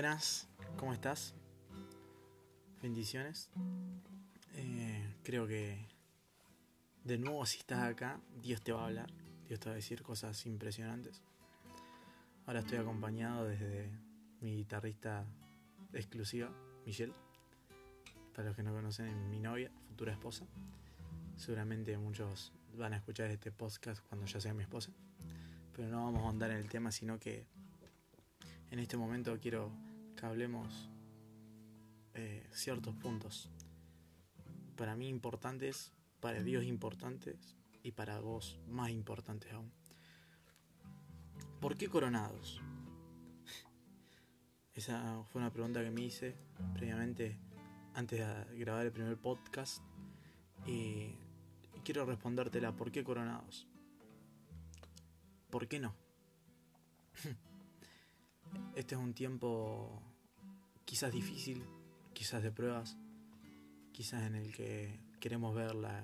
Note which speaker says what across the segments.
Speaker 1: Buenas, ¿cómo estás? Bendiciones. Eh, creo que de nuevo si estás acá, Dios te va a hablar, Dios te va a decir cosas impresionantes. Ahora estoy acompañado desde mi guitarrista exclusiva, Michelle. Para los que no conocen, mi novia, futura esposa. Seguramente muchos van a escuchar este podcast cuando ya sea mi esposa. Pero no vamos a andar en el tema, sino que en este momento quiero que hablemos eh, ciertos puntos. Para mí importantes, para Dios importantes y para vos más importantes aún. ¿Por qué coronados? Esa fue una pregunta que me hice previamente antes de grabar el primer podcast y quiero respondértela. ¿Por qué coronados? ¿Por qué no? Este es un tiempo quizás difícil, quizás de pruebas, quizás en el que queremos ver la,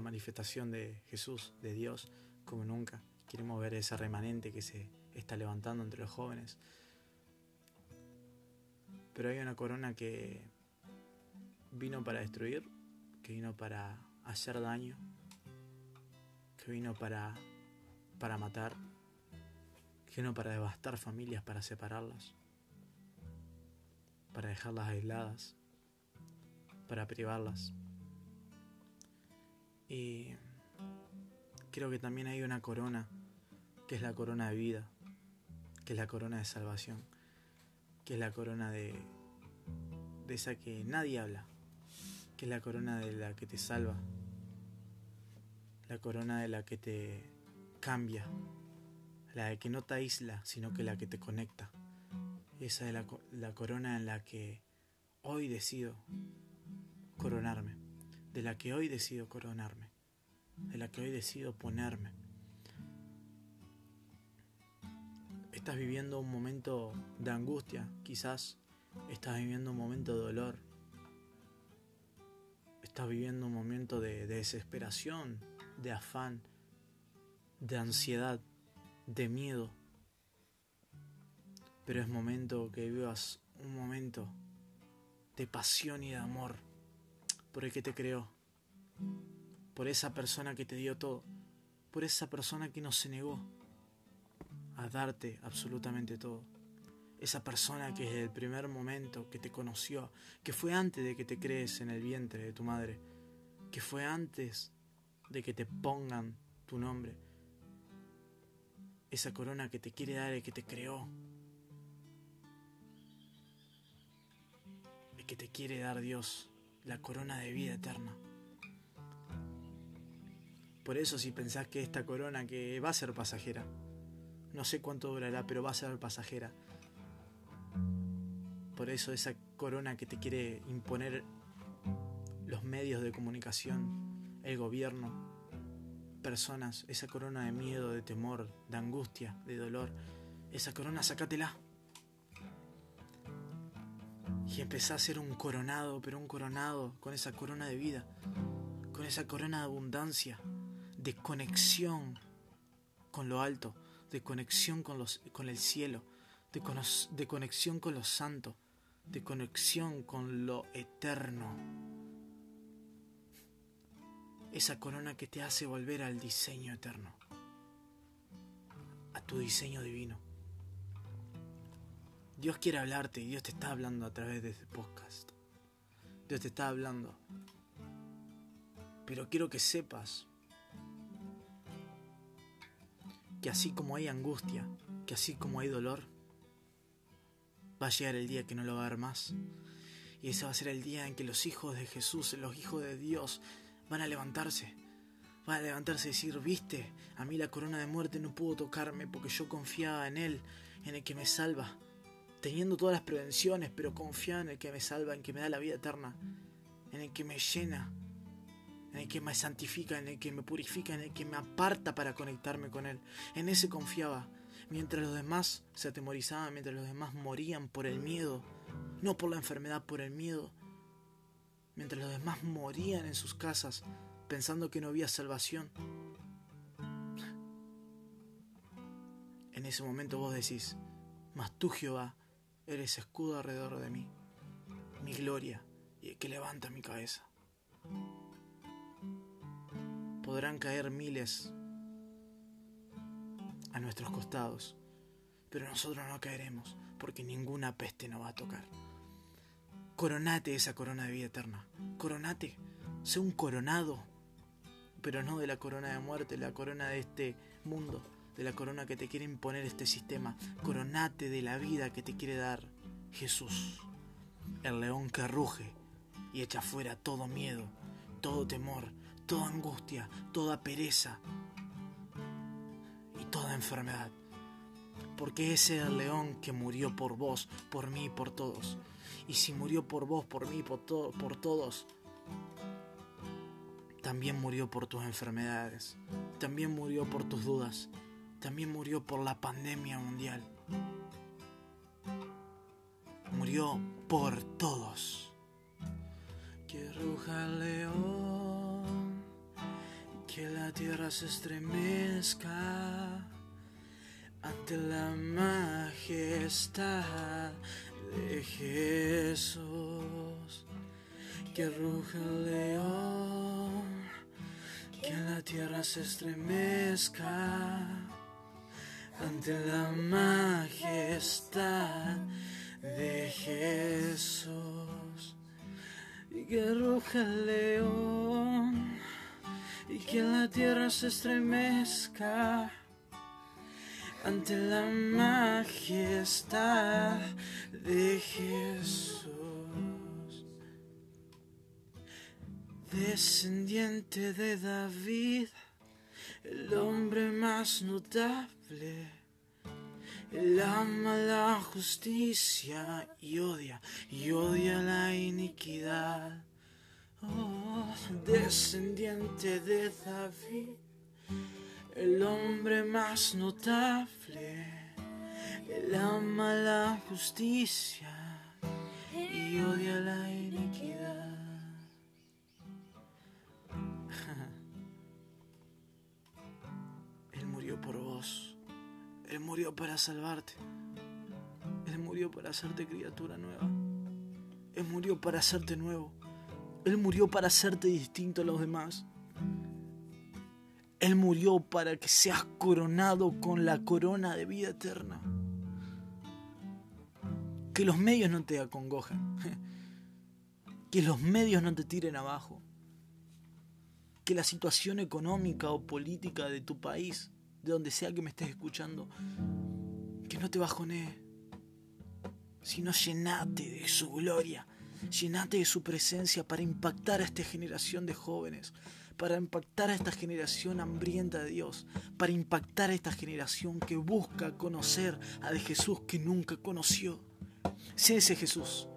Speaker 1: manifestación de Jesús, de Dios, como nunca. Queremos ver ese remanente que se está levantando entre los jóvenes. Pero hay una corona que vino para destruir, que vino para hacer daño, que vino para, para matar, que vino para devastar familias, para separarlas, para dejarlas aisladas, para privarlas. Y creo que también hay una corona, que es la corona de vida, que es la corona de salvación, que es la corona de, esa que nadie habla, que es la corona de la que te salva, la corona de la que te cambia, la de que no te aísla, sino que la que te conecta. Esa es la, la corona en la que hoy decido coronarme, de la que hoy decido coronarme, de la que hoy decido ponerme. Estás viviendo un momento de angustia, quizás estás viviendo un momento de dolor, estás viviendo un momento de, de desesperación, de afán, de ansiedad, de miedo. Pero es momento que vivas un momento de pasión y de amor por el que te creó, por esa persona que te dio todo, por esa persona que no se negó a darte absolutamente todo. Esa persona que desde el primer momento que te conoció, que fue antes de que te crees en el vientre de tu madre, que fue antes de que te pongan tu nombre, esa corona que te quiere dar el que te creó, que te quiere dar Dios, la corona de vida eterna. Por eso si pensás que esta corona que va a ser pasajera, no sé cuánto durará, pero va a ser pasajera. Por eso esa corona que te quiere imponer los medios de comunicación, el gobierno, personas, esa corona de miedo, de temor, de angustia, de dolor, esa corona sácatela. Y empezá a ser un coronado, pero un coronado con esa corona de vida, con esa corona de abundancia, de conexión con lo alto, de conexión con, los, con el cielo, de, de conexión con los santos, de conexión con lo eterno. Esa corona que te hace volver al diseño eterno, a tu diseño divino. Dios quiere hablarte y Dios te está hablando a través de este podcast. Dios te está hablando. Pero quiero que sepas que así como hay angustia, que así como hay dolor, va a llegar el día que no lo va a haber más. Y ese va a ser el día en que los hijos de Jesús, los hijos de Dios, van a levantarse. Van a levantarse y decir, viste, a mí la corona de muerte no pudo tocarme porque yo confiaba en Él, en el que me salva. Teniendo todas las prevenciones, pero confiaba en el que me salva, en que me da la vida eterna, en el que me llena, en el que me santifica, en el que me purifica, en el que me aparta para conectarme con Él. En ese confiaba. Mientras los demás se atemorizaban, mientras los demás morían por el miedo, no por la enfermedad, por el miedo. Mientras los demás morían en sus casas pensando que no había salvación. En ese momento vos decís, mas tú Jehová eres escudo alrededor de mí, mi gloria y el que levanta mi cabeza. Podrán caer miles a nuestros costados, pero nosotros no caeremos, porque ninguna peste nos va a tocar. Coronate esa corona de vida eterna. Coronate, sé un coronado, pero no de la corona de muerte, la corona de este mundo, de la corona que te quiere imponer este sistema. Coronate de la vida que te quiere dar Jesús, el león que ruge y echa fuera todo miedo, todo temor, toda angustia, toda pereza y toda enfermedad. Porque ese es el león que murió por vos, por mí y por todos. Y si murió por vos, por mí, por, por todos, también murió por tus enfermedades, también murió por tus dudas, también murió por la pandemia mundial. Murió por todos. Que ruja el león, que la tierra se estremezca ante la majestad de Jesús. Que ruja el león, que la tierra se estremezca ante la majestad de Jesús. Y que ruja el león, y que la tierra se estremezca ante la majestad de Jesús. Descendiente de David, el hombre más notable. Él ama la justicia y odia, y odia la iniquidad. Oh, descendiente de David el hombre más notable. Él ama la justicia y odia la iniquidad. Él murió para salvarte. Él murió para hacerte criatura nueva. Él murió para hacerte nuevo. Él murió para hacerte distinto a los demás. Él murió para que seas coronado con la corona de vida eterna. Que los medios no te acongojen. Que los medios no te tiren abajo. Que la situación económica o política de tu país, de donde sea que me estés escuchando, que no te bajonee. Sino llenate de su gloria. Llenate de su presencia para impactar a esta generación de jóvenes para impactar a esta generación hambrienta de Dios, para impactar a esta generación que busca conocer al Jesús que nunca conoció. Sé ese Jesús,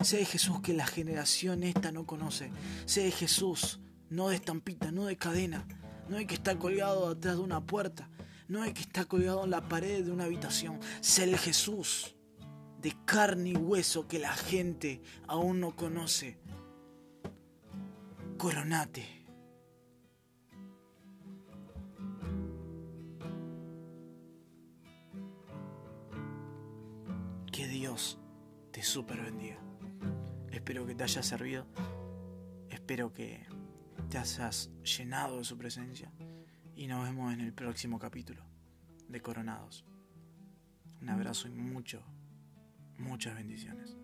Speaker 1: sé Jesús que la generación esta no conoce, sé Jesús, no de estampita, no de cadena, no de que está colgado atrás de una puerta, no de que está colgado en la pared de una habitación, sé el Jesús de carne y hueso que la gente aún no conoce. Coronate Dios te super bendiga. Espero que te haya servido. Espero que te hayas llenado de su presencia. Y nos vemos en el próximo capítulo de Coronados. Un abrazo y mucho, muchas bendiciones.